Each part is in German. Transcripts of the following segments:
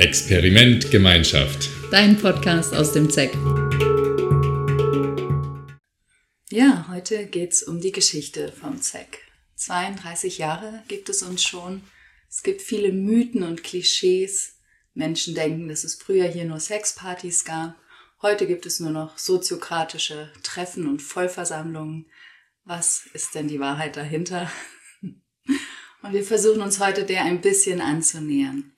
Experiment Gemeinschaft. Dein Podcast aus dem ZEC. Ja, heute geht es um die Geschichte vom ZEC. 32 Jahre gibt es uns schon. Es gibt viele Mythen und Klischees. Menschen denken, dass es früher hier nur Sexpartys gab. Heute gibt es nur noch soziokratische Treffen und Vollversammlungen. Was ist denn die Wahrheit dahinter? Und wir versuchen uns heute der ein bisschen anzunähern.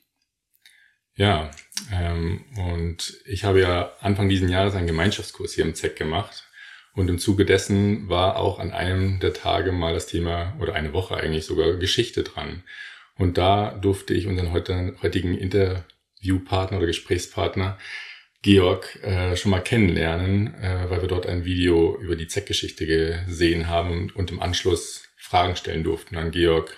Ja, ähm, und ich habe ja Anfang diesen Jahres einen Gemeinschaftskurs hier im ZEC gemacht. Und im Zuge dessen war auch an einem der Tage mal das Thema, oder eine Woche eigentlich sogar, Geschichte dran. Und da durfte ich unseren heutigen Interviewpartner oder Gesprächspartner Georg äh, schon mal kennenlernen, äh, weil wir dort ein Video über die ZEC-Geschichte gesehen haben und im Anschluss Fragen stellen durften an Georg,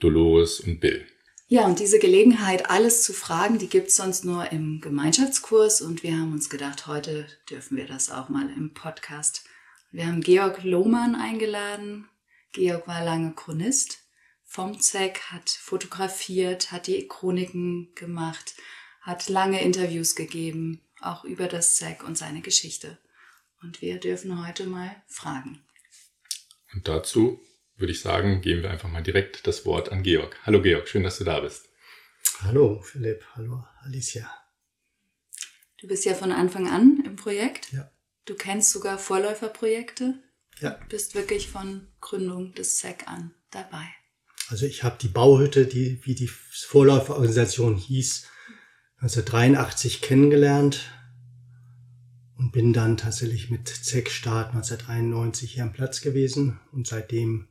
Dolores und Bill. Ja, und diese Gelegenheit, alles zu fragen, die gibt's sonst nur im Gemeinschaftskurs und wir haben uns gedacht, heute dürfen wir das auch mal im Podcast. Wir haben Georg Lohmann eingeladen. Georg war lange Chronist vom ZEC, hat fotografiert, hat die Chroniken gemacht, hat lange Interviews gegeben, auch über das ZEC und seine Geschichte. Und wir dürfen heute mal fragen. Und dazu würde ich sagen, geben wir einfach mal direkt das Wort an Georg. Hallo Georg, schön, dass du da bist. Hallo Philipp, hallo Alicia. Du bist ja von Anfang an im Projekt. Ja. Du kennst sogar Vorläuferprojekte. Ja. Bist wirklich von Gründung des SEC an dabei. Also ich habe die Bauhütte, die wie die Vorläuferorganisation hieß, 1983 kennengelernt und bin dann tatsächlich mit ZEC-Start 1993 hier am Platz gewesen und seitdem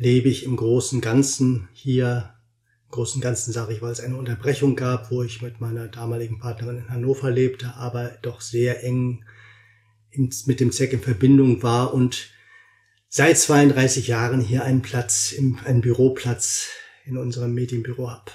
lebe ich im großen Ganzen hier. Im großen Ganzen sage ich, weil es eine Unterbrechung gab, wo ich mit meiner damaligen Partnerin in Hannover lebte, aber doch sehr eng mit dem ZEC in Verbindung war und seit 32 Jahren hier einen Platz, einen Büroplatz in unserem Medienbüro habe.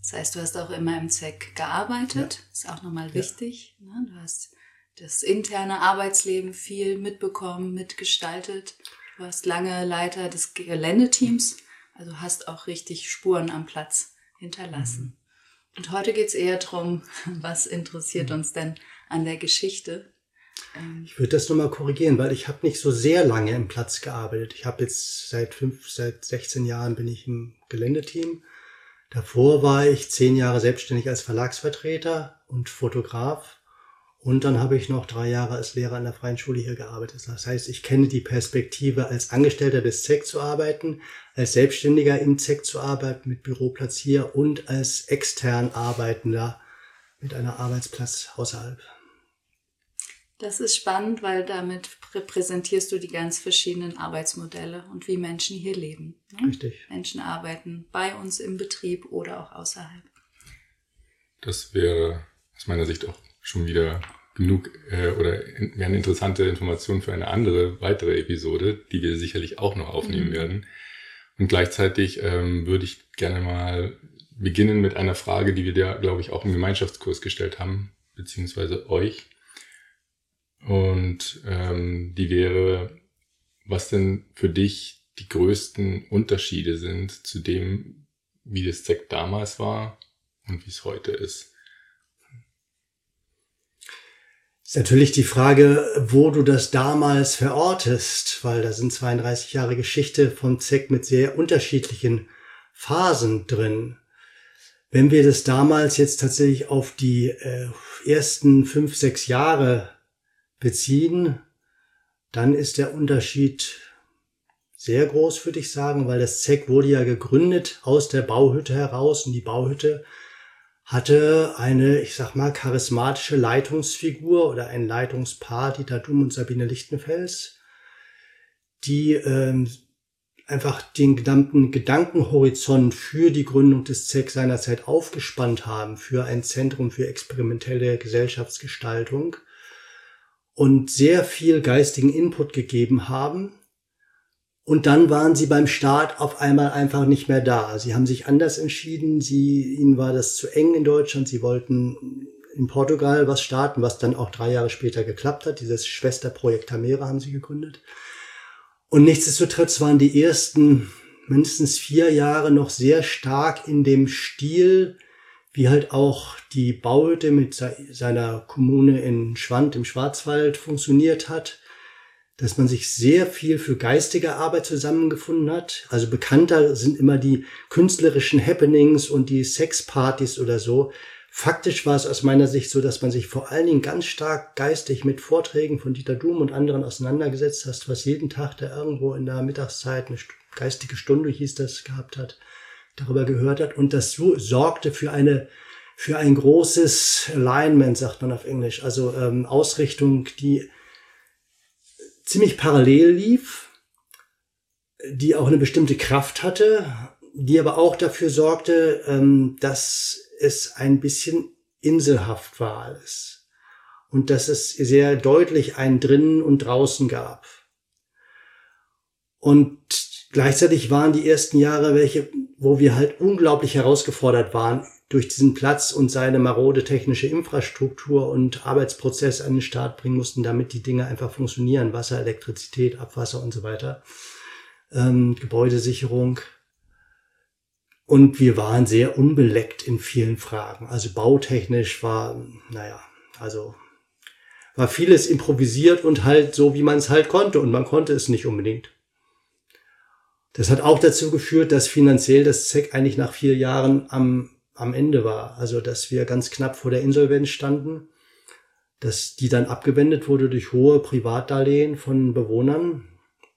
Das heißt, du hast auch immer im ZEC gearbeitet, ja. ist auch nochmal wichtig. Ne? Du hast das interne Arbeitsleben viel mitbekommen, mitgestaltet. Du warst lange Leiter des Geländeteams, also hast auch richtig Spuren am Platz hinterlassen. Mhm. Und heute geht's eher drum, was interessiert mhm. uns denn an der Geschichte? Ähm, ich würde das nochmal korrigieren, weil ich habe nicht so sehr lange im Platz gearbeitet. Ich habe jetzt seit fünf, seit 16 Jahren bin ich im Geländeteam. Davor war ich zehn Jahre selbstständig als Verlagsvertreter und Fotograf und dann habe ich noch drei Jahre als Lehrer an der Freien Schule hier gearbeitet. Das heißt, ich kenne die Perspektive, als Angestellter des ZEC zu arbeiten, als Selbstständiger im ZEC zu arbeiten, mit Büroplatz hier und als extern Arbeitender mit einer Arbeitsplatz außerhalb. Das ist spannend, weil damit repräsentierst du die ganz verschiedenen Arbeitsmodelle und wie Menschen hier leben. Ne? Richtig. Menschen arbeiten bei uns im Betrieb oder auch außerhalb. Das wäre aus meiner Sicht auch schon wieder genug äh, oder wären interessante Informationen für eine andere weitere Episode, die wir sicherlich auch noch aufnehmen mhm. werden. Und gleichzeitig ähm, würde ich gerne mal beginnen mit einer Frage, die wir dir, glaube ich, auch im Gemeinschaftskurs gestellt haben, beziehungsweise euch. Und ähm, die wäre, was denn für dich die größten Unterschiede sind zu dem, wie das ZEC damals war und wie es heute ist. Ist natürlich die Frage, wo du das damals verortest, weil da sind 32 Jahre Geschichte von ZEC mit sehr unterschiedlichen Phasen drin. Wenn wir das damals jetzt tatsächlich auf die äh, ersten fünf, sechs Jahre beziehen, dann ist der Unterschied sehr groß, würde ich sagen, weil das ZEC wurde ja gegründet aus der Bauhütte heraus und die Bauhütte hatte eine, ich sag mal, charismatische Leitungsfigur oder ein Leitungspaar, Dieter Dumm und Sabine Lichtenfels, die ähm, einfach den gesamten Gedankenhorizont für die Gründung des ZEC seinerzeit aufgespannt haben, für ein Zentrum für experimentelle Gesellschaftsgestaltung und sehr viel geistigen Input gegeben haben, und dann waren sie beim Start auf einmal einfach nicht mehr da. Sie haben sich anders entschieden. Sie, ihnen war das zu eng in Deutschland. Sie wollten in Portugal was starten, was dann auch drei Jahre später geklappt hat. Dieses Schwesterprojekt Tamera haben sie gegründet. Und nichtsdestotrotz waren die ersten mindestens vier Jahre noch sehr stark in dem Stil, wie halt auch die Bauhütte mit seiner Kommune in Schwand im Schwarzwald funktioniert hat, dass man sich sehr viel für geistige Arbeit zusammengefunden hat. Also bekannter sind immer die künstlerischen Happenings und die Sexpartys oder so. Faktisch war es aus meiner Sicht so, dass man sich vor allen Dingen ganz stark geistig mit Vorträgen von Dieter Doom und anderen auseinandergesetzt hast, was jeden Tag da irgendwo in der Mittagszeit eine geistige Stunde hieß das gehabt hat darüber gehört hat. Und das so, sorgte für eine für ein großes Alignment, sagt man auf Englisch, also ähm, Ausrichtung, die ziemlich parallel lief, die auch eine bestimmte Kraft hatte, die aber auch dafür sorgte, ähm, dass es ein bisschen inselhaft war alles und dass es sehr deutlich ein drinnen und draußen gab. Und gleichzeitig waren die ersten Jahre welche, wo wir halt unglaublich herausgefordert waren, durch diesen Platz und seine marode technische Infrastruktur und Arbeitsprozess an den Start bringen mussten, damit die Dinge einfach funktionieren. Wasser, Elektrizität, Abwasser und so weiter. Ähm, Gebäudesicherung. Und wir waren sehr unbeleckt in vielen Fragen. Also bautechnisch war, naja, also war vieles improvisiert und halt so, wie man es halt konnte. Und man konnte es nicht unbedingt. Das hat auch dazu geführt, dass finanziell das ZEC eigentlich nach vier Jahren am, am Ende war. Also, dass wir ganz knapp vor der Insolvenz standen, dass die dann abgewendet wurde durch hohe Privatdarlehen von Bewohnern.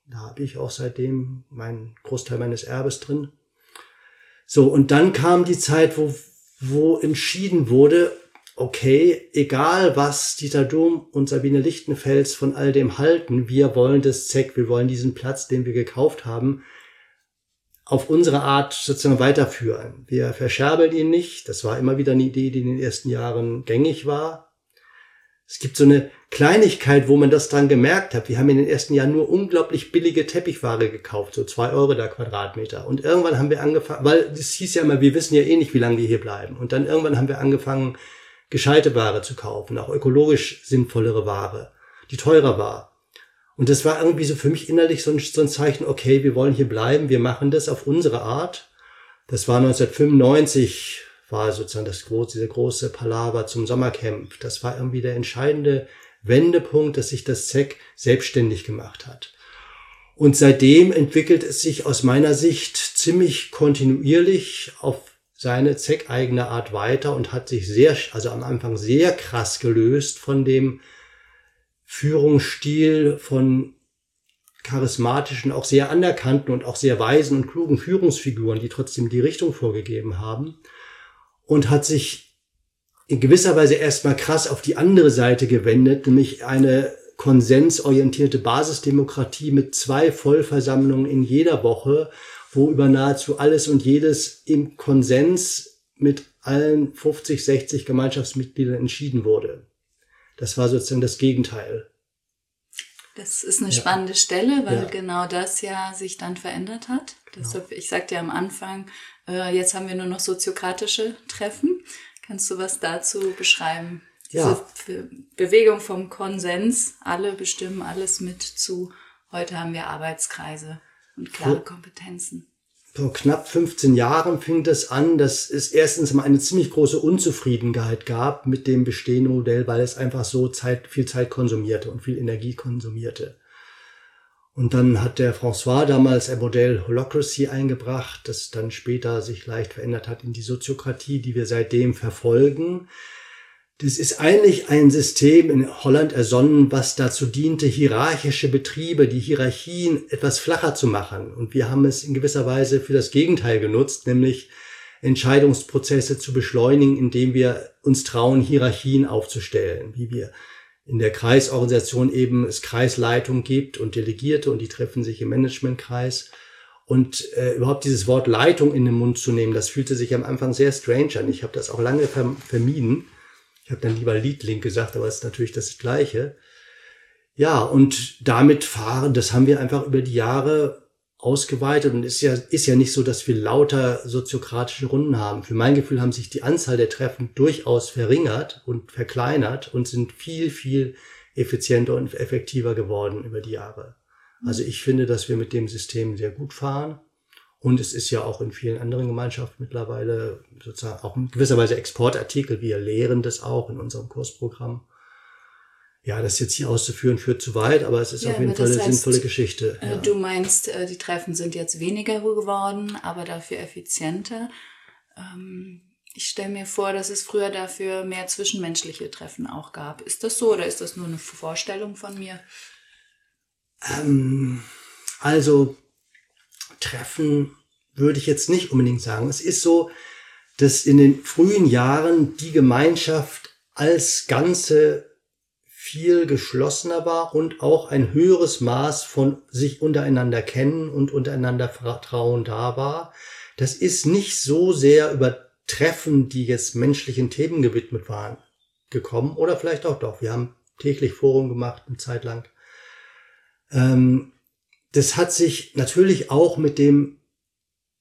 Da habe ich auch seitdem meinen Großteil meines Erbes drin. So, und dann kam die Zeit, wo, wo entschieden wurde, okay, egal was Dieter Dom und Sabine Lichtenfels von all dem halten, wir wollen das ZEC, wir wollen diesen Platz, den wir gekauft haben, auf unsere Art sozusagen weiterführen. Wir verscherbeln ihn nicht. Das war immer wieder eine Idee, die in den ersten Jahren gängig war. Es gibt so eine Kleinigkeit, wo man das dran gemerkt hat. Wir haben in den ersten Jahren nur unglaublich billige Teppichware gekauft, so zwei Euro der Quadratmeter. Und irgendwann haben wir angefangen, weil es hieß ja immer, wir wissen ja eh nicht, wie lange wir hier bleiben. Und dann irgendwann haben wir angefangen, gescheite Ware zu kaufen, auch ökologisch sinnvollere Ware, die teurer war. Und das war irgendwie so für mich innerlich so ein, so ein Zeichen, okay, wir wollen hier bleiben, wir machen das auf unsere Art. Das war 1995, war sozusagen das große, dieser große Palaver zum Sommercamp. Das war irgendwie der entscheidende Wendepunkt, dass sich das ZEC selbstständig gemacht hat. Und seitdem entwickelt es sich aus meiner Sicht ziemlich kontinuierlich auf seine ZEC-eigene Art weiter und hat sich sehr, also am Anfang sehr krass gelöst von dem Führungsstil von charismatischen, auch sehr anerkannten und auch sehr weisen und klugen Führungsfiguren, die trotzdem die Richtung vorgegeben haben und hat sich in gewisser Weise erstmal krass auf die andere Seite gewendet, nämlich eine konsensorientierte Basisdemokratie mit zwei Vollversammlungen in jeder Woche, wo über nahezu alles und jedes im Konsens mit allen 50, 60 Gemeinschaftsmitgliedern entschieden wurde. Das war sozusagen das Gegenteil. Das ist eine ja. spannende Stelle, weil ja. genau das ja sich dann verändert hat. Genau. Deshalb, ich sagte ja am Anfang, äh, jetzt haben wir nur noch soziokratische Treffen. Kannst du was dazu beschreiben? Ja. Diese Bewegung vom Konsens, alle bestimmen alles mit zu. Heute haben wir Arbeitskreise und klare Kompetenzen vor knapp 15 Jahren fing das an, dass es erstens mal eine ziemlich große Unzufriedenheit gab mit dem bestehenden Modell, weil es einfach so Zeit, viel Zeit konsumierte und viel Energie konsumierte. Und dann hat der François damals ein Modell Holocracy eingebracht, das dann später sich leicht verändert hat in die Soziokratie, die wir seitdem verfolgen. Das ist eigentlich ein System in Holland ersonnen, was dazu diente, hierarchische Betriebe, die Hierarchien etwas flacher zu machen. Und wir haben es in gewisser Weise für das Gegenteil genutzt, nämlich Entscheidungsprozesse zu beschleunigen, indem wir uns trauen, Hierarchien aufzustellen, wie wir in der Kreisorganisation eben es Kreisleitung gibt und Delegierte und die treffen sich im Managementkreis. Und äh, überhaupt dieses Wort Leitung in den Mund zu nehmen, das fühlte sich am Anfang sehr strange an. Ich habe das auch lange vermieden ich habe dann lieber Liedlink gesagt, aber es ist natürlich das Gleiche. Ja, und damit fahren, das haben wir einfach über die Jahre ausgeweitet und ist ja, ist ja nicht so, dass wir lauter soziokratische Runden haben. Für mein Gefühl haben sich die Anzahl der Treffen durchaus verringert und verkleinert und sind viel, viel effizienter und effektiver geworden über die Jahre. Also ich finde, dass wir mit dem System sehr gut fahren Und es ist ja auch in vielen anderen Gemeinschaften mittlerweile sozusagen auch in gewisser Weise Exportartikel. Wir lehren das auch in unserem Kursprogramm. Ja, das jetzt hier auszuführen führt zu weit, aber es ist ja, auf jeden Fall eine heißt, sinnvolle Geschichte. Äh, ja. Du meinst, äh, die Treffen sind jetzt weniger geworden, aber dafür effizienter. Ähm, ich stelle mir vor, dass es früher dafür mehr zwischenmenschliche Treffen auch gab. Ist das so oder ist das nur eine Vorstellung von mir? Ähm, also Treffen würde ich jetzt nicht unbedingt sagen. Es ist so, dass in den frühen Jahren die Gemeinschaft als Ganze viel geschlossener war und auch ein höheres Maß von sich untereinander kennen und untereinander Vertrauen da war. Das ist nicht so sehr über Treffen, die jetzt menschlichen Themen gewidmet waren, gekommen. Oder vielleicht auch doch. Wir haben täglich Forum gemacht, eine Zeit lang. Ähm, das hat sich natürlich auch mit dem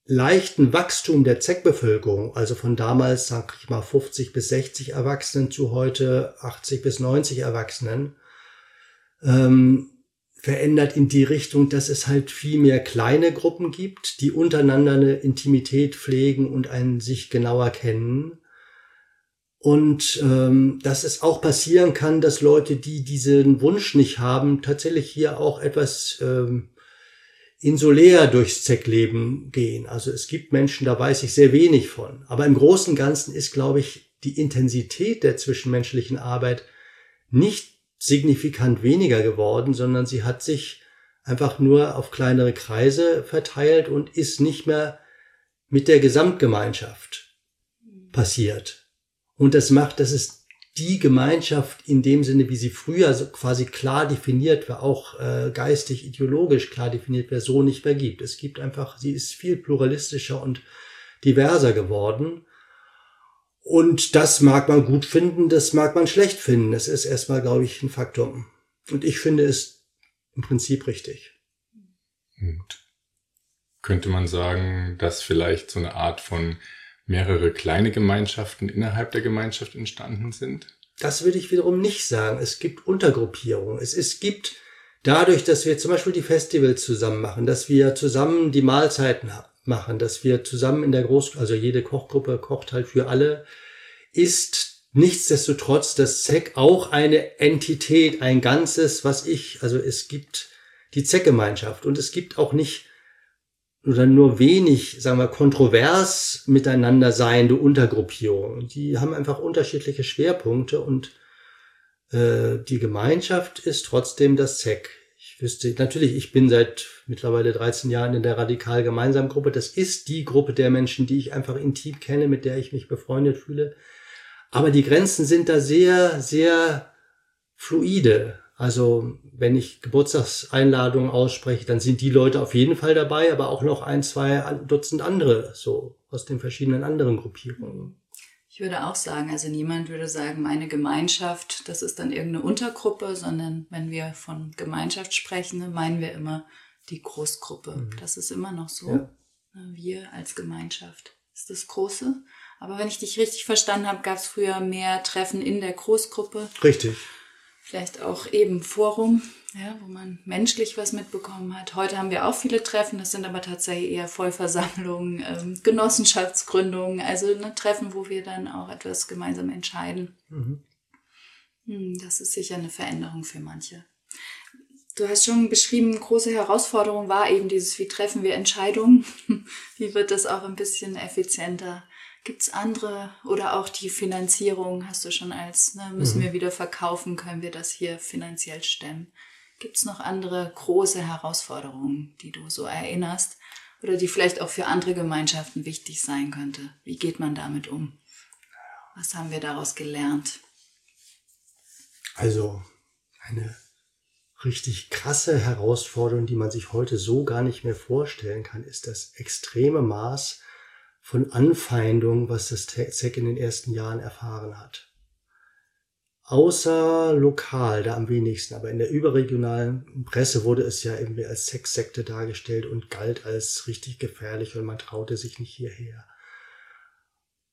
leichten Wachstum der Zeckbevölkerung, also von damals, sag ich mal, 50 bis 60 Erwachsenen zu heute 80 bis 90 Erwachsenen, ähm, verändert in die Richtung, dass es halt viel mehr kleine Gruppen gibt, die untereinander eine Intimität pflegen und einen sich genauer kennen. Und ähm, dass es auch passieren kann, dass Leute, die diesen Wunsch nicht haben, tatsächlich hier auch etwas ähm, insulär durchs Zeckleben gehen. Also es gibt Menschen, da weiß ich sehr wenig von. Aber im Großen und Ganzen ist, glaube ich, die Intensität der zwischenmenschlichen Arbeit nicht signifikant weniger geworden, sondern sie hat sich einfach nur auf kleinere Kreise verteilt und ist nicht mehr mit der Gesamtgemeinschaft passiert. Und das macht, dass es die Gemeinschaft in dem Sinne, wie sie früher quasi klar definiert war, auch äh, geistig, ideologisch klar definiert war, so nicht mehr gibt. Es gibt einfach, sie ist viel pluralistischer und diverser geworden. Und das mag man gut finden, das mag man schlecht finden. Es ist erstmal, glaube ich, ein Faktum. Und ich finde es im Prinzip richtig. Und könnte man sagen, dass vielleicht so eine Art von mehrere kleine Gemeinschaften innerhalb der Gemeinschaft entstanden sind? Das würde ich wiederum nicht sagen. Es gibt Untergruppierungen. Es, es gibt dadurch, dass wir zum Beispiel die Festivals zusammen machen, dass wir zusammen die Mahlzeiten machen, dass wir zusammen in der Groß, also jede Kochgruppe kocht halt für alle, ist nichtsdestotrotz das ZEC auch eine Entität, ein Ganzes, was ich, also es gibt die ZEC-Gemeinschaft und es gibt auch nicht oder nur wenig, sagen wir, kontrovers miteinander seiende Untergruppierungen. Die haben einfach unterschiedliche Schwerpunkte und äh, die Gemeinschaft ist trotzdem das ZEC. Ich wüsste, natürlich, ich bin seit mittlerweile 13 Jahren in der radikal gemeinsamen Gruppe. Das ist die Gruppe der Menschen, die ich einfach intim kenne, mit der ich mich befreundet fühle. Aber die Grenzen sind da sehr, sehr fluide. Also wenn ich Geburtstagseinladungen ausspreche, dann sind die Leute auf jeden Fall dabei, aber auch noch ein, zwei Dutzend andere, so aus den verschiedenen anderen Gruppierungen. Ich würde auch sagen, also niemand würde sagen, meine Gemeinschaft, das ist dann irgendeine Untergruppe, sondern wenn wir von Gemeinschaft sprechen, meinen wir immer die Großgruppe. Mhm. Das ist immer noch so. Ja. Ne, wir als Gemeinschaft ist das Große. Aber wenn ich dich richtig verstanden habe, gab es früher mehr Treffen in der Großgruppe. Richtig vielleicht auch eben Forum, ja, wo man menschlich was mitbekommen hat. Heute haben wir auch viele Treffen, das sind aber tatsächlich eher Vollversammlungen, ähm, Genossenschaftsgründungen, also ne, Treffen, wo wir dann auch etwas gemeinsam entscheiden. Mhm. Hm, das ist sicher eine Veränderung für manche. Du hast schon beschrieben, große Herausforderung war eben dieses, wie treffen wir Entscheidungen? wie wird das auch ein bisschen effizienter? Gibt es andere oder auch die Finanzierung hast du schon als, ne, müssen mhm. wir wieder verkaufen, können wir das hier finanziell stemmen? Gibt es noch andere große Herausforderungen, die du so erinnerst oder die vielleicht auch für andere Gemeinschaften wichtig sein könnte? Wie geht man damit um? Was haben wir daraus gelernt? Also eine richtig krasse Herausforderung, die man sich heute so gar nicht mehr vorstellen kann, ist das extreme Maß von Anfeindung, was das ZEC in den ersten Jahren erfahren hat. Außer lokal, da am wenigsten, aber in der überregionalen Presse wurde es ja irgendwie als Sexsekte dargestellt und galt als richtig gefährlich und man traute sich nicht hierher.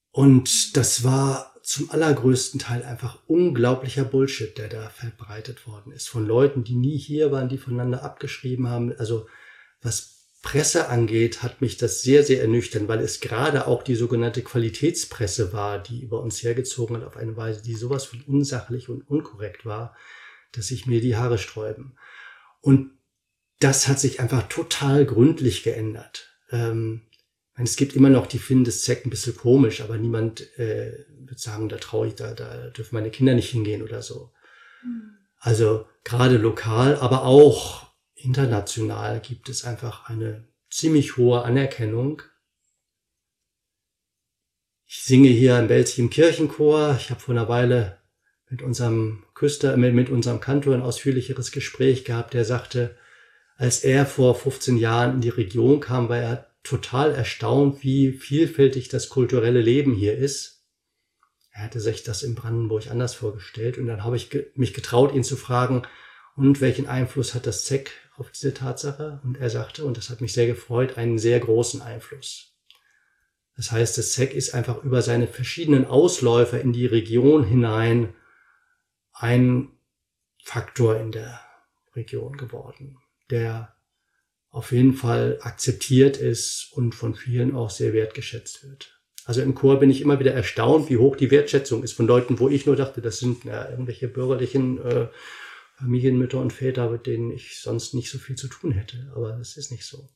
Und das war zum allergrößten Teil einfach unglaublicher Bullshit, der da verbreitet worden ist. Von Leuten, die nie hier waren, die voneinander abgeschrieben haben. Also was Presse angeht, hat mich das sehr, sehr ernüchtert, weil es gerade auch die sogenannte Qualitätspresse war, die über uns hergezogen hat auf eine Weise, die sowas von unsachlich und unkorrekt war, dass sich mir die Haare sträuben. Und das hat sich einfach total gründlich geändert. Ähm, es gibt immer noch, die finden das Zeck ein bisschen komisch, aber niemand äh, wird sagen, da traue ich, da, da dürfen meine Kinder nicht hingehen oder so. Mhm. Also gerade lokal, aber auch international gibt es einfach eine ziemlich hohe Anerkennung. Ich singe hier im Belzig im Kirchenchor. Ich habe vor einer Weile mit unserem Küster, mit, mit unserem Kantor ein ausführlicheres Gespräch gehabt, der sagte, als er vor 15 Jahren in die Region kam, war er total erstaunt, wie vielfältig das kulturelle Leben hier ist. Er hatte sich das in Brandenburg anders vorgestellt und dann habe ich mich getraut, ihn zu fragen, und welchen Einfluss hat das ZEC auf diese Tatsache? Und er sagte, und das hat mich sehr gefreut, einen sehr großen Einfluss. Das heißt, das ZEC ist einfach über seine verschiedenen Ausläufer in die Region hinein ein Faktor in der Region geworden, der auf jeden Fall akzeptiert ist und von vielen auch sehr wertgeschätzt wird. Also im Chor bin ich immer wieder erstaunt, wie hoch die Wertschätzung ist von Leuten, wo ich nur dachte, das sind ja, irgendwelche bürgerlichen äh, Familienmütter und Väter, mit denen ich sonst nicht so viel zu tun hätte. Aber es ist nicht so.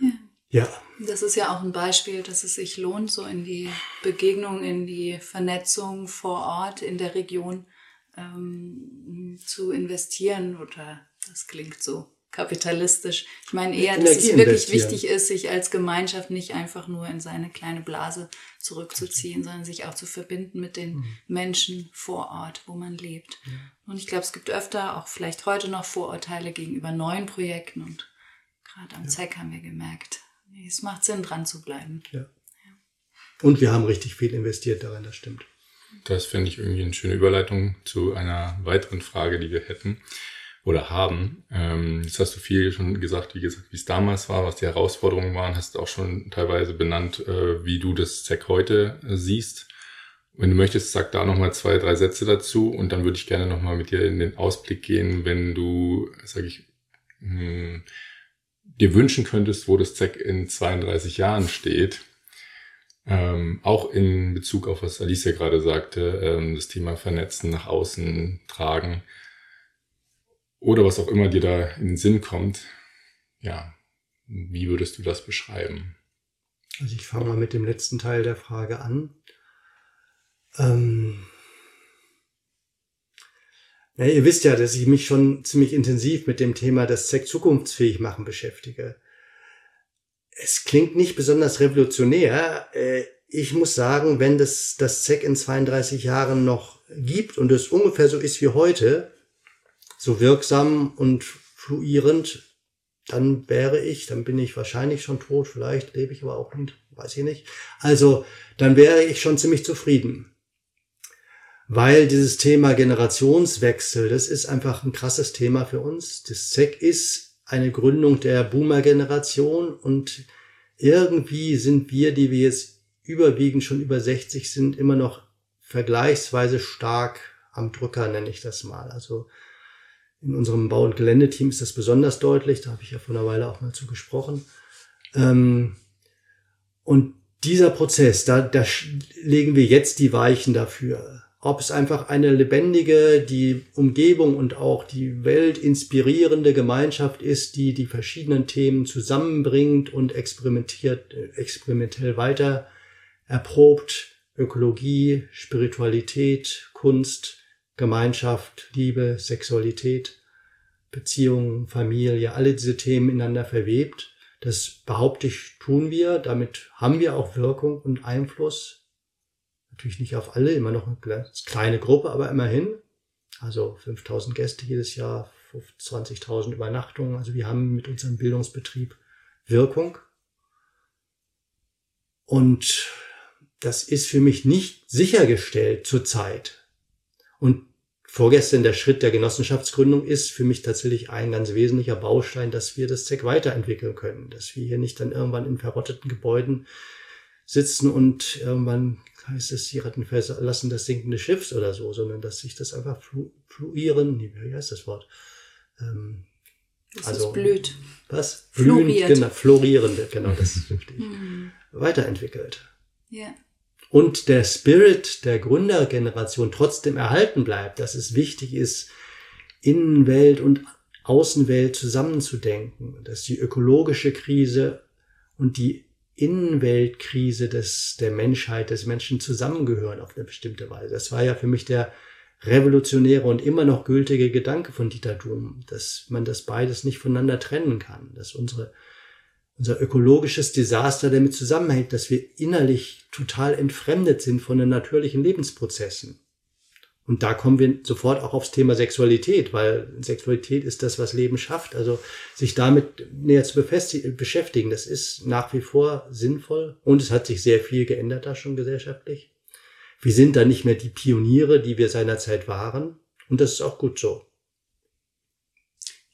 Ja. ja. Das ist ja auch ein Beispiel, dass es sich lohnt, so in die Begegnung, in die Vernetzung vor Ort, in der Region ähm, zu investieren. Oder das klingt so kapitalistisch. Ich meine eher, dass es wirklich wichtig ist, sich als Gemeinschaft nicht einfach nur in seine kleine Blase zurückzuziehen, sondern sich auch zu verbinden mit den mhm. Menschen vor Ort, wo man lebt. Ja. Und ich glaube, es gibt öfter, auch vielleicht heute noch Vorurteile gegenüber neuen Projekten und gerade am ja. ZEC haben wir gemerkt, es macht Sinn, dran zu bleiben. Ja. ja. Und wir haben richtig viel investiert darin, das stimmt. Das finde ich irgendwie eine schöne Überleitung zu einer weiteren Frage, die wir hätten oder haben. Ähm, jetzt hast du viel schon gesagt, wie gesagt, wie es damals war, was die Herausforderungen waren, hast du auch schon teilweise benannt, äh, wie du das ZEC heute äh, siehst. Wenn du möchtest, sag da nochmal zwei, drei Sätze dazu und dann würde ich gerne nochmal mit dir in den Ausblick gehen, wenn du, sag ich, mh, hm, dir wünschen könntest, wo das ZEC in 32 Jahren steht. Ähm, auch in Bezug auf was Alicia gerade sagte, ähm, das Thema Vernetzen nach außen tragen oder was auch immer dir da in den Sinn kommt. Ja, wie würdest du das beschreiben? Also ich fange mal mit dem letzten Teil der Frage an. Ähm ja, ihr wisst ja, dass ich mich schon ziemlich intensiv mit dem Thema des Sex zukunftsfähig machen beschäftige. Es klingt nicht besonders revolutionär. Äh, ich muss sagen, wenn das, das ZEC in 32 Jahren noch gibt und es ungefähr so ist wie heute, so wirksam und fluierend, dann wäre ich, dann bin ich wahrscheinlich schon tot, vielleicht lebe ich aber auch nicht, weiß ich nicht. Also, dann wäre ich schon ziemlich zufrieden. Weil dieses Thema Generationswechsel, das ist einfach ein krasses Thema für uns. Das ZEC ist eine Gründung der Boomer-Generation und irgendwie sind wir, die wir jetzt überwiegend schon über 60 sind, immer noch vergleichsweise stark am Drücker, nenne ich das mal. Also in unserem Bau- und Geländeteam ist das besonders deutlich. Da habe ich ja vor einer Weile auch mal zu gesprochen. Ähm, und dieser Prozess, da, da legen wir jetzt die Weichen dafür. Ob es einfach eine lebendige, die Umgebung und auch die Welt inspirierende Gemeinschaft ist, die die verschiedenen Themen zusammenbringt und experimentiert, experimentell weiter erprobt. Ökologie, Spiritualität, Kunst, Gemeinschaft, Liebe, Sexualität, Beziehungen, Familie, alle diese Themen ineinander verwebt. Das behaupte ich, tun wir. Damit haben wir auch Wirkung und Einfluss. Natürlich nicht auf alle, immer noch eine kleine Gruppe, aber immerhin. Also 5000 Gäste jedes Jahr, 20.000 Übernachtungen. Also wir haben mit unserem Bildungsbetrieb Wirkung. Und das ist für mich nicht sichergestellt zurzeit. Und vorgestern der Schritt der Genossenschaftsgründung ist für mich tatsächlich ein ganz wesentlicher Baustein, dass wir das ZEC weiterentwickeln können, dass wir hier nicht dann irgendwann in verrotteten Gebäuden sitzen und irgendwann heißt es, sie Ratten verlassen das sinkende Schiffs oder so, sondern dass sich das einfach flu fluieren, wie heißt das Wort? Ähm, Das also, blüht. Was? Floriert. Blühend, genau, florierende, genau, das ist richtig. Weiterentwickelt. Ja. Und der Spirit der Gründergeneration trotzdem erhalten bleibt, dass es wichtig ist, Innenwelt und Außenwelt zusammenzudenken, dass die ökologische Krise und die Innenweltkrise des, der Menschheit, des Menschen zusammengehören auf eine bestimmte Weise. Das war ja für mich der revolutionäre und immer noch gültige Gedanke von Dieter Doom, dass man das beides nicht voneinander trennen kann, dass unsere, unser ökologisches Desaster damit zusammenhängt, dass wir innerlich total entfremdet sind von den natürlichen Lebensprozessen. Und da kommen wir sofort auch aufs Thema Sexualität, weil Sexualität ist das, was Leben schafft. Also sich damit näher zu beschäftigen, das ist nach wie vor sinnvoll. Und es hat sich sehr viel geändert da schon gesellschaftlich. Wir sind da nicht mehr die Pioniere, die wir seinerzeit waren. Und das ist auch gut so.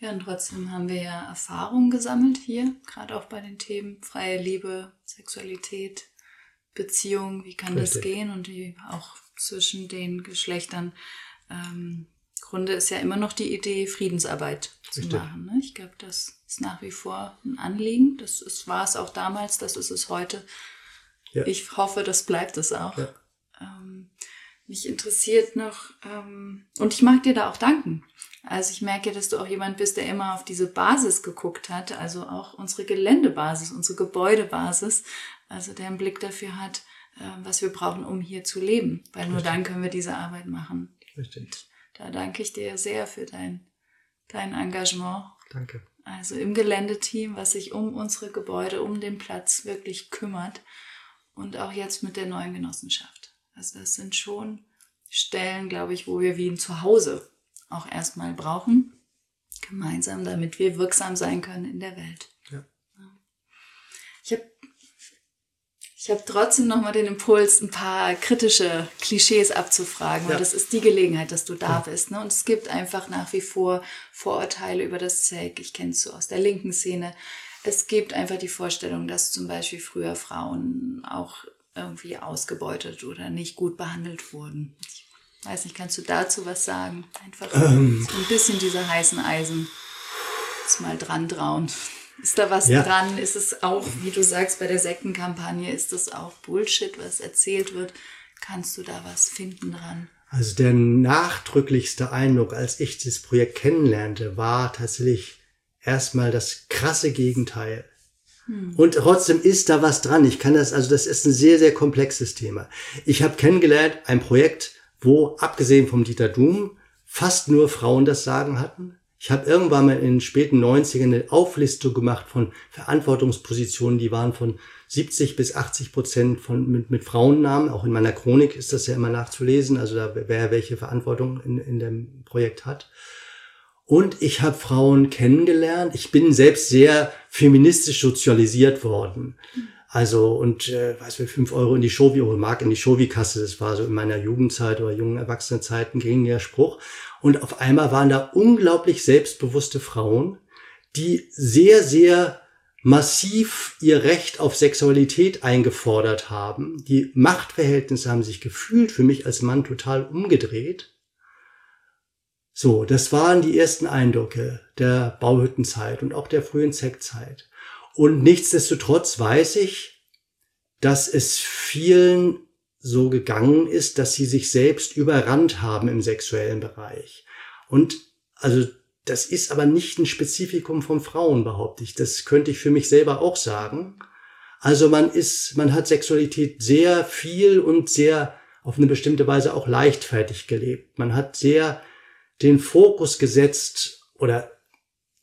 Ja, und trotzdem haben wir ja Erfahrungen gesammelt hier, gerade auch bei den Themen freie Liebe, Sexualität, Beziehung, wie kann Richtig. das gehen und wie auch zwischen den Geschlechtern. Ähm, Grunde ist ja immer noch die Idee, Friedensarbeit zu Richtig. machen. Ne? Ich glaube, das ist nach wie vor ein Anliegen. Das ist, war es auch damals, das ist es heute. Ja. Ich hoffe, das bleibt es auch. Ja. Ähm, mich interessiert noch, ähm, und ich mag dir da auch danken. Also ich merke, dass du auch jemand bist, der immer auf diese Basis geguckt hat, also auch unsere Geländebasis, unsere Gebäudebasis, also der einen Blick dafür hat, äh, was wir brauchen, um hier zu leben. Weil Richtig. nur dann können wir diese Arbeit machen. Richtig. Und da danke ich dir sehr für dein, dein Engagement. Danke. Also im Geländeteam, was sich um unsere Gebäude, um den Platz wirklich kümmert. Und auch jetzt mit der neuen Genossenschaft. Also das sind schon Stellen, glaube ich, wo wir wie ein Zuhause auch erstmal brauchen. Gemeinsam, damit wir wirksam sein können in der Welt. Ja. Ich habe ich trotzdem nochmal den Impuls, ein paar kritische Klischees abzufragen, weil ja. das ist die Gelegenheit, dass du da ja. bist. Ne? Und es gibt einfach nach wie vor Vorurteile über das ZEG. Ich kenne es so aus der linken Szene. Es gibt einfach die Vorstellung, dass zum Beispiel früher Frauen auch irgendwie ausgebeutet oder nicht gut behandelt wurden. Ich weiß nicht, kannst du dazu was sagen? Einfach ähm. so ein bisschen diese heißen Eisen jetzt mal dran trauen. Ist da was ja. dran? Ist es auch, wie du sagst, bei der Sektenkampagne, ist das auch Bullshit, was erzählt wird? Kannst du da was finden dran? Also der nachdrücklichste Eindruck, als ich das Projekt kennenlernte, war tatsächlich erstmal das krasse Gegenteil. Hm. Und trotzdem ist da was dran. Ich kann das, also das ist ein sehr, sehr komplexes Thema. Ich habe kennengelernt ein Projekt, wo abgesehen vom Dieter Doom fast nur Frauen das Sagen hatten. Ich habe irgendwann mal in den späten 90ern eine Auflistung gemacht von Verantwortungspositionen, die waren von 70 bis 80 Prozent von, mit, mit Frauennamen. Auch in meiner Chronik ist das ja immer nachzulesen, also da wer welche Verantwortung in, in dem Projekt hat. Und ich habe Frauen kennengelernt. Ich bin selbst sehr feministisch sozialisiert worden. Also und äh, weiß wir fünf Euro in die Shovi oder Mark in die Shovi-Kasse, das war so in meiner Jugendzeit oder jungen Erwachsenenzeiten ging der Spruch. Und auf einmal waren da unglaublich selbstbewusste Frauen, die sehr, sehr massiv ihr Recht auf Sexualität eingefordert haben. Die Machtverhältnisse haben sich gefühlt für mich als Mann total umgedreht. So, das waren die ersten Eindrücke der Bauhüttenzeit und auch der frühen Zektzeit. Und nichtsdestotrotz weiß ich, dass es vielen so gegangen ist, dass sie sich selbst überrannt haben im sexuellen Bereich. Und also das ist aber nicht ein Spezifikum von Frauen, behaupte ich. Das könnte ich für mich selber auch sagen. Also man ist, man hat Sexualität sehr viel und sehr auf eine bestimmte Weise auch leichtfertig gelebt. Man hat sehr den Fokus gesetzt oder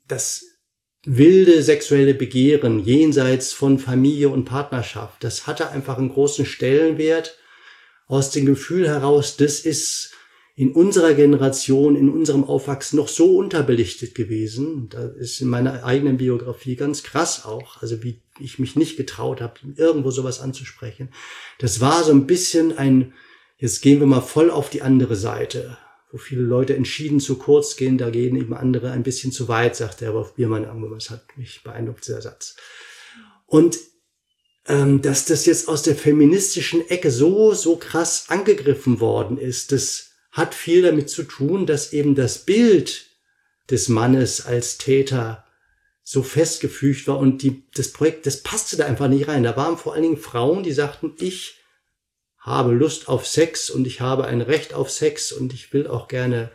das wilde sexuelle Begehren jenseits von Familie und Partnerschaft. Das hatte einfach einen großen Stellenwert aus dem Gefühl heraus, das ist in unserer Generation, in unserem Aufwachsen noch so unterbelichtet gewesen. Da ist in meiner eigenen Biografie ganz krass auch, also wie ich mich nicht getraut habe, irgendwo sowas anzusprechen. Das war so ein bisschen ein, jetzt gehen wir mal voll auf die andere Seite, wo viele Leute entschieden zu kurz gehen, da gehen eben andere ein bisschen zu weit, sagt der Wolf Biermann irgendwo. Das hat mich beeindruckt, dieser Satz. Und ähm, dass das jetzt aus der feministischen Ecke so, so krass angegriffen worden ist, das hat viel damit zu tun, dass eben das Bild des Mannes als Täter so festgefügt war und die, das Projekt, das passte da einfach nicht rein. Da waren vor allen Dingen Frauen, die sagten, ich habe Lust auf Sex und ich habe ein Recht auf Sex und ich will auch gerne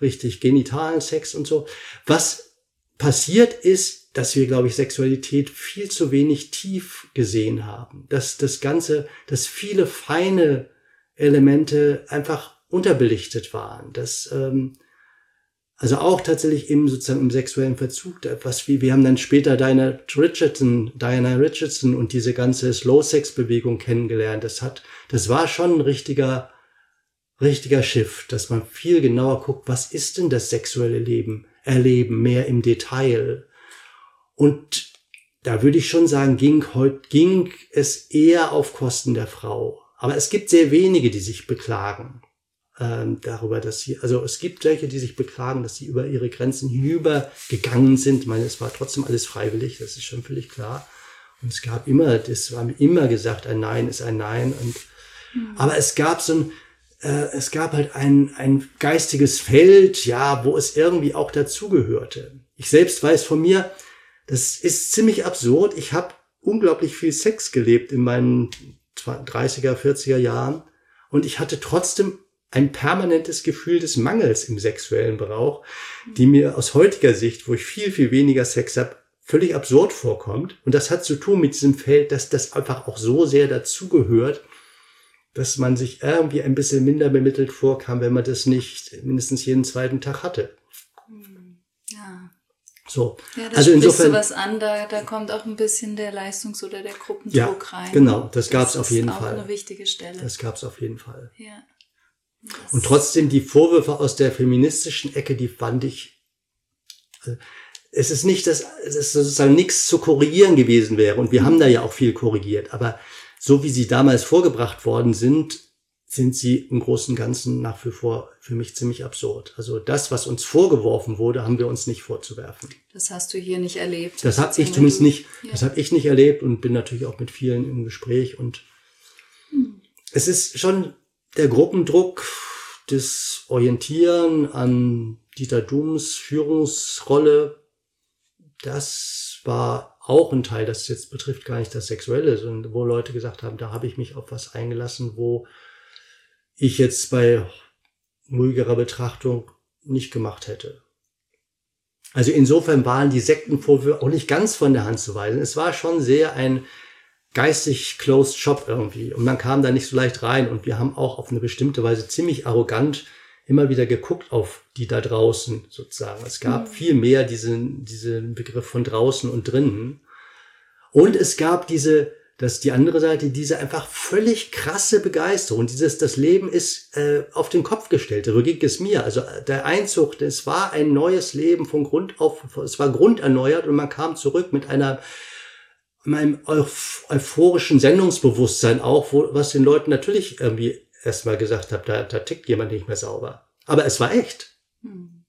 richtig genitalen Sex und so. Was passiert ist, dass wir, glaube ich, Sexualität viel zu wenig tief gesehen haben. Dass das Ganze, dass viele feine Elemente einfach unterbelichtet waren. Dass ähm, also auch tatsächlich im sozusagen im sexuellen Verzug, was wie wir haben dann später Diana Richardson, Diana Richardson und diese ganze Slow Sex Bewegung kennengelernt. Das hat, das war schon ein richtiger, richtiger Schiff, dass man viel genauer guckt, was ist denn das sexuelle Leben, Erleben, mehr im Detail. Und da würde ich schon sagen, ging heute, ging es eher auf Kosten der Frau. Aber es gibt sehr wenige, die sich beklagen ähm, darüber, dass sie, also es gibt welche, die sich beklagen, dass sie über ihre Grenzen hinübergegangen sind. Ich meine, es war trotzdem alles freiwillig, das ist schon völlig klar. Und es gab immer, es war mir immer gesagt, ein Nein ist ein Nein. Und, mhm. Aber es gab so ein, äh, es gab halt ein, ein geistiges Feld, ja, wo es irgendwie auch dazugehörte. Ich selbst weiß von mir, das ist ziemlich absurd. Ich habe unglaublich viel Sex gelebt in meinen 30er, 40er Jahren und ich hatte trotzdem ein permanentes Gefühl des Mangels im sexuellen Brauch, die mir aus heutiger Sicht, wo ich viel, viel weniger Sex habe, völlig absurd vorkommt. Und das hat zu tun mit diesem Feld, dass das einfach auch so sehr dazugehört, dass man sich irgendwie ein bisschen minder bemittelt vorkam, wenn man das nicht mindestens jeden zweiten Tag hatte. Hm, ja. So. Ja, da also insofern du was an, da, da kommt auch ein bisschen der Leistungs- oder der Gruppendruck ja, rein. Genau, das, das gab es auf jeden Fall. Das ist auch eine wichtige Stelle. Das gab es auf jeden Fall. Ja. Und trotzdem die Vorwürfe aus der feministischen Ecke, die fand ich, äh, es ist nicht, dass es sozusagen nichts zu korrigieren gewesen wäre. Und wir haben da ja auch viel korrigiert. Aber so wie sie damals vorgebracht worden sind, sind sie im Großen und Ganzen nach wie vor für mich ziemlich absurd. Also das, was uns vorgeworfen wurde, haben wir uns nicht vorzuwerfen. Das hast du hier nicht erlebt. Das habe ich zumindest nicht, ja. das habe ich nicht erlebt und bin natürlich auch mit vielen im Gespräch und hm. es ist schon der Gruppendruck, das Orientieren an Dieter Dums Führungsrolle, das war auch ein Teil, das jetzt betrifft gar nicht das Sexuelle, sondern wo Leute gesagt haben, da habe ich mich auf was eingelassen, wo ich jetzt bei ruhigerer Betrachtung nicht gemacht hätte. Also insofern waren die Sektenvorwürfe auch nicht ganz von der Hand zu weisen. Es war schon sehr ein geistig closed shop irgendwie. Und man kam da nicht so leicht rein. Und wir haben auch auf eine bestimmte Weise ziemlich arrogant immer wieder geguckt auf die da draußen sozusagen. Es gab mhm. viel mehr diesen, diesen Begriff von draußen und drinnen. Und es gab diese, das die andere Seite, diese einfach völlig krasse Begeisterung. Dieses, das Leben ist äh, auf den Kopf gestellt. So ging es mir. Also äh, der Einzug, es war ein neues Leben von Grund auf, es war grunderneuert und man kam zurück mit einer meinem euphorischen Sendungsbewusstsein auch, wo, was den Leuten natürlich irgendwie erstmal gesagt hat, da, da tickt jemand nicht mehr sauber. Aber es war echt. Hm.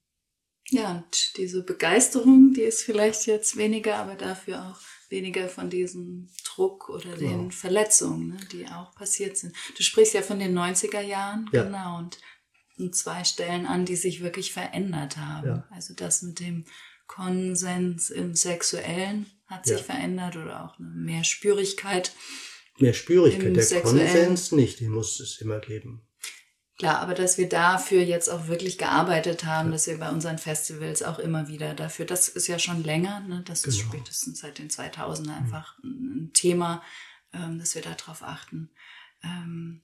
Ja, und diese Begeisterung, die ist vielleicht jetzt weniger, aber dafür auch weniger von diesem Druck oder den genau. Verletzungen, ne, die auch passiert sind. Du sprichst ja von den 90er Jahren, ja. genau, und, und zwei Stellen an, die sich wirklich verändert haben. Ja. Also das mit dem Konsens im Sexuellen hat sich ja. verändert oder auch eine mehr Spürigkeit. Mehr Spürigkeit, der Sexuellen. Konsens nicht, den muss es immer geben. Klar, aber dass wir dafür jetzt auch wirklich gearbeitet haben, ja. dass wir bei unseren Festivals auch immer wieder dafür, das ist ja schon länger, ne? das genau. ist spätestens seit den 2000 er einfach mhm. ein Thema, ähm, dass wir darauf achten. Ähm,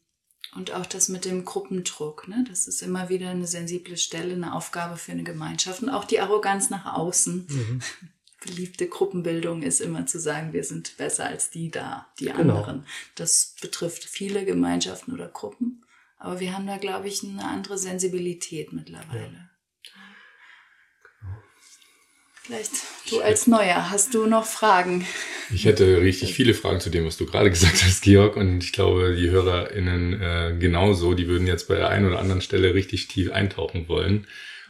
und auch das mit dem Gruppendruck, ne? das ist immer wieder eine sensible Stelle, eine Aufgabe für eine Gemeinschaft und auch die Arroganz nach außen. Mhm. Beliebte Gruppenbildung ist immer zu sagen, wir sind besser als die da, die genau. anderen. Das betrifft viele Gemeinschaften oder Gruppen, aber wir haben da, glaube ich, eine andere Sensibilität mittlerweile. Ja. Vielleicht du als Neuer, hast du noch Fragen? Ich hätte richtig viele Fragen zu dem, was du gerade gesagt hast, Georg. Und ich glaube, die HörerInnen äh, genauso, die würden jetzt bei der einen oder anderen Stelle richtig tief eintauchen wollen.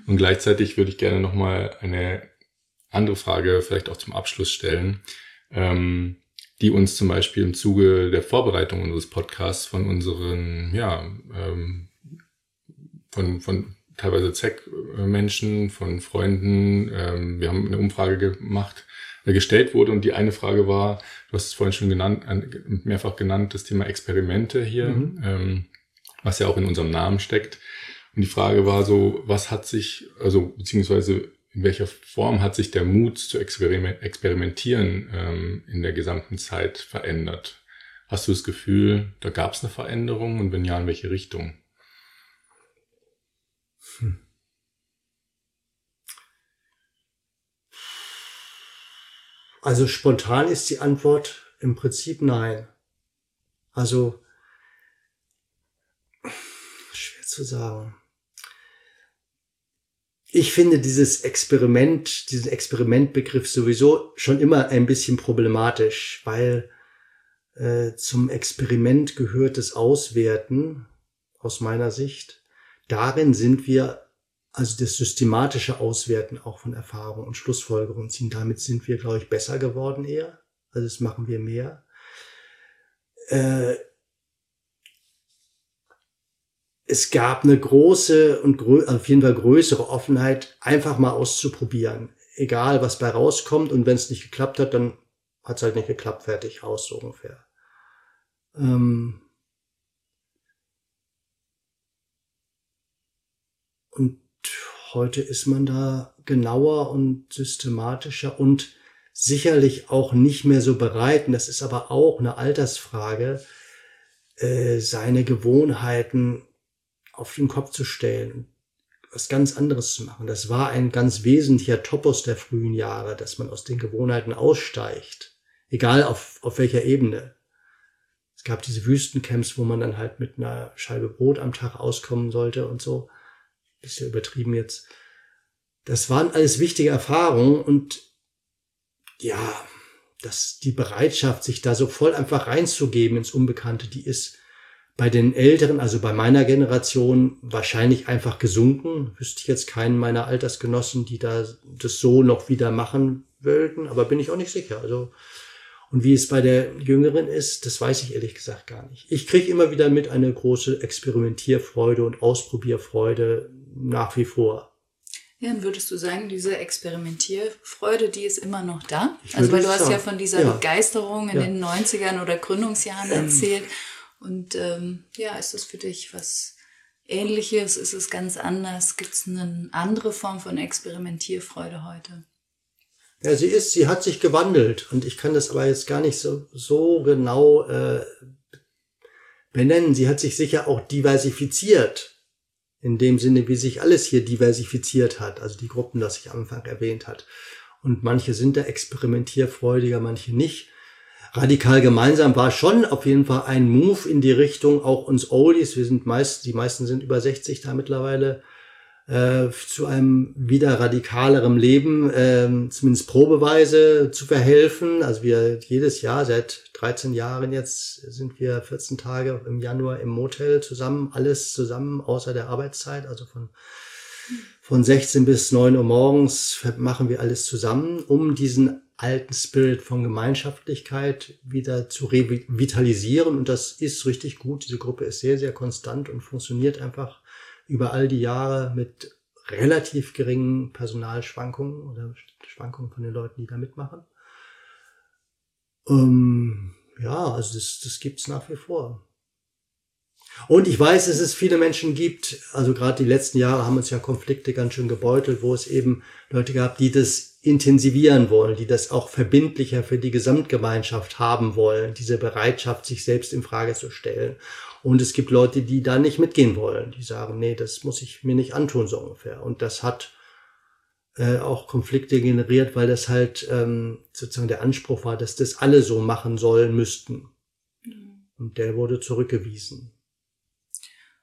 Und gleichzeitig würde ich gerne nochmal eine andere Frage vielleicht auch zum Abschluss stellen, ähm, die uns zum Beispiel im Zuge der Vorbereitung unseres Podcasts von unseren, ja, ähm, von, von teilweise ZEC-Menschen, von Freunden. Ähm, wir haben eine Umfrage gemacht, äh, gestellt wurde und die eine Frage war, du hast es vorhin schon genannt, mehrfach genannt, das Thema Experimente hier, mhm. ähm, was ja auch in unserem Namen steckt. Und die Frage war so, was hat sich, also beziehungsweise in welcher Form hat sich der Mut zu experimentieren ähm, in der gesamten Zeit verändert? Hast du das Gefühl, da gab es eine Veränderung und wenn ja, in welche Richtung? Hm. Also spontan ist die Antwort im Prinzip nein. Also schwer zu sagen. Ich finde dieses Experiment, diesen Experimentbegriff sowieso schon immer ein bisschen problematisch, weil äh, zum Experiment gehört das Auswerten aus meiner Sicht. Darin sind wir, also das systematische Auswerten auch von Erfahrungen und Schlussfolgerungen ziehen. Damit sind wir, glaube ich, besser geworden eher. Also das machen wir mehr. Äh, es gab eine große und auf jeden Fall größere Offenheit, einfach mal auszuprobieren. Egal, was bei rauskommt. Und wenn es nicht geklappt hat, dann hat es halt nicht geklappt, fertig, aus, so ungefähr. Ähm und heute ist man da genauer und systematischer und sicherlich auch nicht mehr so bereit, und das ist aber auch eine Altersfrage, äh, seine Gewohnheiten auf den Kopf zu stellen, was ganz anderes zu machen. Das war ein ganz wesentlicher Topos der frühen Jahre, dass man aus den Gewohnheiten aussteigt, egal auf, auf welcher Ebene. Es gab diese Wüstencamps, wo man dann halt mit einer Scheibe Brot am Tag auskommen sollte und so. Bisschen übertrieben jetzt. Das waren alles wichtige Erfahrungen und ja, dass die Bereitschaft, sich da so voll einfach reinzugeben ins Unbekannte, die ist bei den Älteren, also bei meiner Generation, wahrscheinlich einfach gesunken. Wüsste ich jetzt keinen meiner Altersgenossen, die da das so noch wieder machen wollten, aber bin ich auch nicht sicher. Also, und wie es bei der Jüngeren ist, das weiß ich ehrlich gesagt gar nicht. Ich kriege immer wieder mit eine große Experimentierfreude und Ausprobierfreude nach wie vor. Ja, dann würdest du sagen, diese Experimentierfreude, die ist immer noch da? Also, weil du hast sagen. ja von dieser ja. Begeisterung in ja. den 90ern oder Gründungsjahren ähm. erzählt. Und ähm, ja, ist das für dich was Ähnliches? Ist es ganz anders? Gibt es eine andere Form von Experimentierfreude heute? Ja, sie ist, sie hat sich gewandelt und ich kann das aber jetzt gar nicht so, so genau äh, benennen. Sie hat sich sicher auch diversifiziert. In dem Sinne, wie sich alles hier diversifiziert hat, also die Gruppen, das ich am Anfang erwähnt hat. Und manche sind da experimentierfreudiger, manche nicht radikal gemeinsam war schon auf jeden Fall ein Move in die Richtung, auch uns Oldies, wir sind meist, die meisten sind über 60 da mittlerweile, äh, zu einem wieder radikaleren Leben, äh, zumindest probeweise zu verhelfen. Also wir jedes Jahr, seit 13 Jahren jetzt, sind wir 14 Tage im Januar im Motel zusammen, alles zusammen, außer der Arbeitszeit, also von von 16 bis 9 Uhr morgens machen wir alles zusammen, um diesen alten Spirit von Gemeinschaftlichkeit wieder zu revitalisieren. Und das ist richtig gut. Diese Gruppe ist sehr, sehr konstant und funktioniert einfach über all die Jahre mit relativ geringen Personalschwankungen oder Schwankungen von den Leuten, die da mitmachen. Ähm, ja, also das, das gibt's nach wie vor. Und ich weiß, dass es viele Menschen gibt, also gerade die letzten Jahre haben uns ja Konflikte ganz schön gebeutelt, wo es eben Leute gab, die das intensivieren wollen, die das auch verbindlicher für die Gesamtgemeinschaft haben wollen, diese Bereitschaft, sich selbst in Frage zu stellen. Und es gibt Leute, die da nicht mitgehen wollen, die sagen, nee, das muss ich mir nicht antun, so ungefähr. Und das hat äh, auch Konflikte generiert, weil das halt ähm, sozusagen der Anspruch war, dass das alle so machen sollen müssten. Mhm. Und der wurde zurückgewiesen.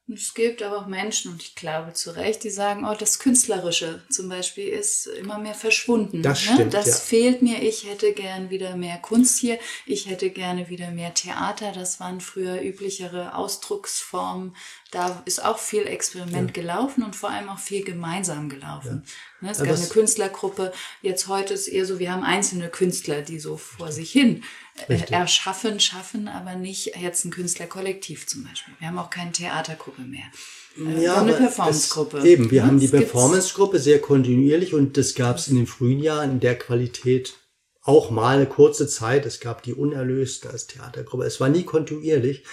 Und es gibt aber auch Menschen, und ich glaube zu Recht, die sagen, oh, das Künstlerische zum Beispiel ist immer mehr verschwunden. Das, ne? stimmt, das ja. fehlt mir. Ich hätte gern wieder mehr Kunst hier. Ich hätte gerne wieder mehr Theater. Das waren früher üblichere Ausdrucksformen. Da ist auch viel Experiment ja. gelaufen und vor allem auch viel gemeinsam gelaufen. Ja. Ne? Es gab eine Künstlergruppe. Jetzt heute ist eher so, wir haben einzelne Künstler, die so vor sich hin äh, erschaffen, schaffen, aber nicht jetzt ein Künstlerkollektiv zum Beispiel. Wir haben auch keine Theatergruppe mehr. Äh, ja, eine Performancegruppe. Eben, wir ja, haben die Performancegruppe sehr kontinuierlich und das gab es in den frühen Jahren in der Qualität auch mal eine kurze Zeit. Es gab die Unerlösten als Theatergruppe. Es war nie kontinuierlich.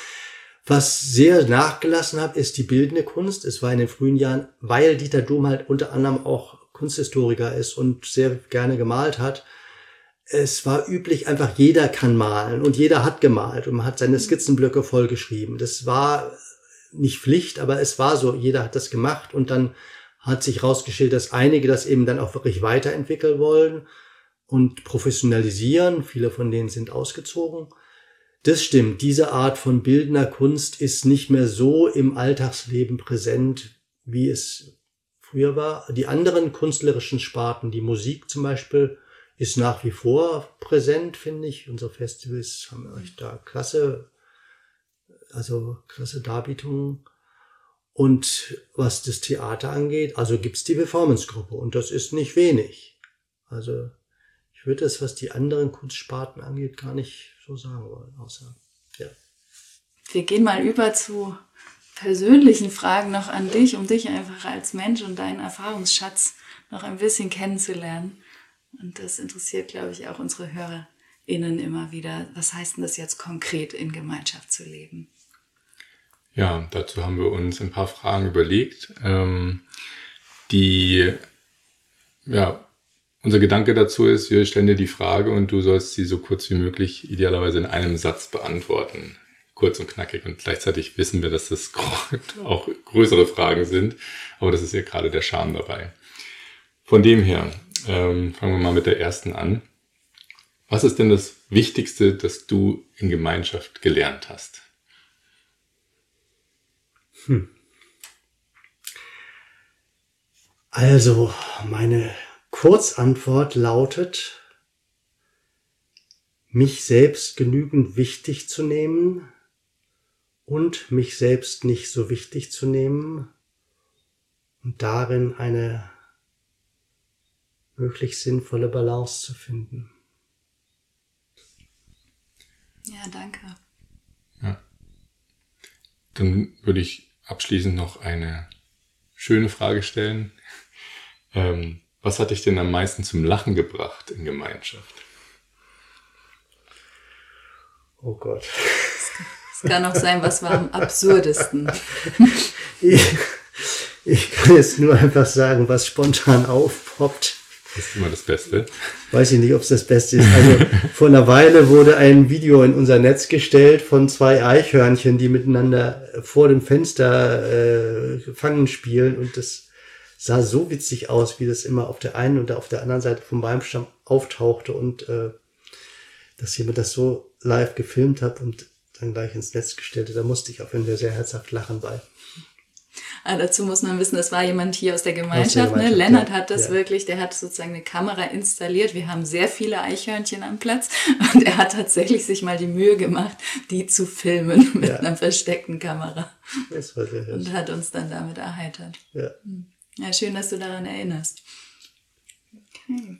Was sehr nachgelassen hat, ist die bildende Kunst. Es war in den frühen Jahren, weil Dieter Dom halt unter anderem auch Kunsthistoriker ist und sehr gerne gemalt hat. Es war üblich, einfach jeder kann malen und jeder hat gemalt und man hat seine Skizzenblöcke vollgeschrieben. Das war nicht Pflicht, aber es war so, jeder hat das gemacht und dann hat sich rausgestellt, dass einige das eben dann auch wirklich weiterentwickeln wollen und professionalisieren. Viele von denen sind ausgezogen. Das stimmt. Diese Art von bildender Kunst ist nicht mehr so im Alltagsleben präsent, wie es früher war. Die anderen künstlerischen Sparten, die Musik zum Beispiel, ist nach wie vor präsent, finde ich. Unsere Festivals haben euch da klasse, also klasse Darbietungen. Und was das Theater angeht, also gibt's die Performance-Gruppe und das ist nicht wenig. Also ich würde das, was die anderen Kunstsparten angeht, gar nicht so sagen wollen, außer, ja. Wir gehen mal über zu persönlichen Fragen noch an dich, um dich einfach als Mensch und deinen Erfahrungsschatz noch ein bisschen kennenzulernen. Und das interessiert, glaube ich, auch unsere HörerInnen immer wieder. Was heißt denn das jetzt konkret in Gemeinschaft zu leben? Ja, dazu haben wir uns ein paar Fragen überlegt, ähm, die ja, unser Gedanke dazu ist, wir stellen dir die Frage und du sollst sie so kurz wie möglich idealerweise in einem Satz beantworten. Kurz und knackig und gleichzeitig wissen wir, dass das auch größere Fragen sind, aber das ist ja gerade der Charme dabei. Von dem her, ähm, fangen wir mal mit der ersten an. Was ist denn das Wichtigste, das du in Gemeinschaft gelernt hast? Hm. Also, meine Kurzantwort lautet, mich selbst genügend wichtig zu nehmen und mich selbst nicht so wichtig zu nehmen und darin eine möglichst sinnvolle Balance zu finden. Ja, danke. Ja. Dann würde ich abschließend noch eine schöne Frage stellen. Ähm, was hat dich denn am meisten zum Lachen gebracht in Gemeinschaft? Oh Gott. Es kann auch sein, was war am absurdesten. Ich, ich kann jetzt nur einfach sagen, was spontan aufpoppt. Das ist immer das Beste. Weiß ich nicht, ob es das Beste ist. Also vor einer Weile wurde ein Video in unser Netz gestellt von zwei Eichhörnchen, die miteinander vor dem Fenster äh, fangen spielen und das sah so witzig aus, wie das immer auf der einen und auf der anderen Seite vom Baumstamm auftauchte und äh, dass jemand das so live gefilmt hat und dann gleich ins Netz gestellt hat. Da musste ich auf jeden Fall sehr herzhaft lachen bei. Ah, dazu muss man wissen, das war jemand hier aus der Gemeinschaft. Der Gemeinschaft ne? Lennart hat das ja. wirklich, der hat sozusagen eine Kamera installiert. Wir haben sehr viele Eichhörnchen am Platz und er hat tatsächlich sich mal die Mühe gemacht, die zu filmen mit ja. einer versteckten Kamera. Das war sehr Und hat uns dann damit erheitert. Ja. Hm. Ja, schön, dass du daran erinnerst. Okay.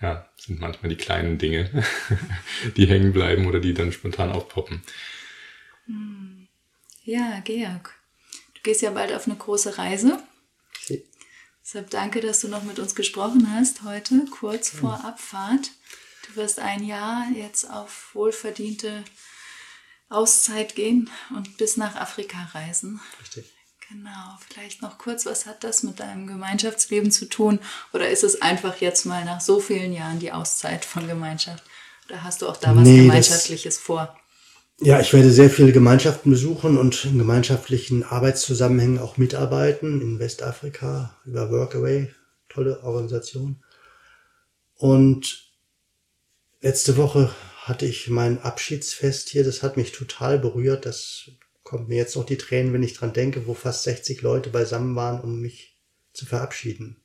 Ja, sind manchmal die kleinen Dinge, die hängen bleiben oder die dann spontan aufpoppen. Hm. Ja, Georg, du gehst ja bald auf eine große Reise. Okay. Deshalb danke, dass du noch mit uns gesprochen hast heute, kurz vor Abfahrt. Du wirst ein Jahr jetzt auf wohlverdiente Auszeit gehen und bis nach Afrika reisen. Richtig. Genau, vielleicht noch kurz, was hat das mit deinem Gemeinschaftsleben zu tun? Oder ist es einfach jetzt mal nach so vielen Jahren die Auszeit von Gemeinschaft? Oder hast du auch da was nee, Gemeinschaftliches das, vor? Ja, ich werde sehr viele Gemeinschaften besuchen und in gemeinschaftlichen Arbeitszusammenhängen auch mitarbeiten in Westafrika über Workaway, tolle Organisation. Und letzte Woche hatte ich mein Abschiedsfest hier, das hat mich total berührt. Das kommt mir jetzt noch die Tränen, wenn ich dran denke, wo fast 60 Leute beisammen waren, um mich zu verabschieden.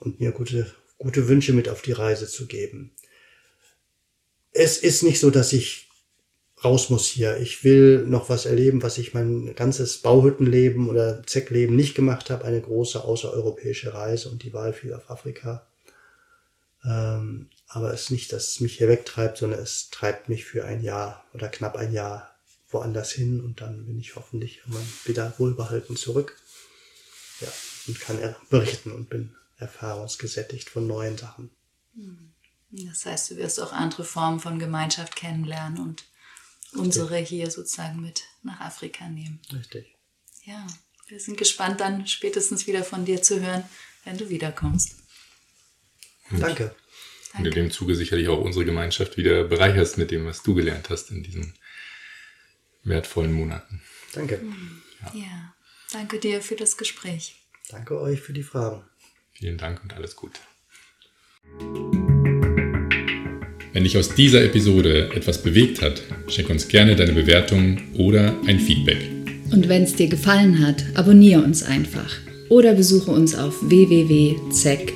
Und mir gute, gute Wünsche mit auf die Reise zu geben. Es ist nicht so, dass ich raus muss hier. Ich will noch was erleben, was ich mein ganzes Bauhüttenleben oder Zeckleben nicht gemacht habe. Eine große außereuropäische Reise und die Wahl fiel auf Afrika. Ähm, aber es ist nicht, dass es mich hier wegtreibt, sondern es treibt mich für ein Jahr oder knapp ein Jahr woanders hin und dann bin ich hoffentlich wieder wohlbehalten zurück. Ja, und kann berichten und bin erfahrungsgesättigt von neuen Sachen. Das heißt, du wirst auch andere Formen von Gemeinschaft kennenlernen und unsere hier sozusagen mit nach Afrika nehmen. Richtig. Ja, wir sind gespannt dann spätestens wieder von dir zu hören, wenn du wiederkommst. Danke. Und in dem Zuge sicherlich auch unsere Gemeinschaft wieder bereicherst mit dem, was du gelernt hast in diesen wertvollen Monaten. Danke. Ja. ja, danke dir für das Gespräch. Danke euch für die Fragen. Vielen Dank und alles Gute. Dich aus dieser Episode etwas bewegt hat, schick uns gerne deine Bewertung oder ein Feedback. Und wenn es dir gefallen hat, abonniere uns einfach oder besuche uns auf www.zeck.de.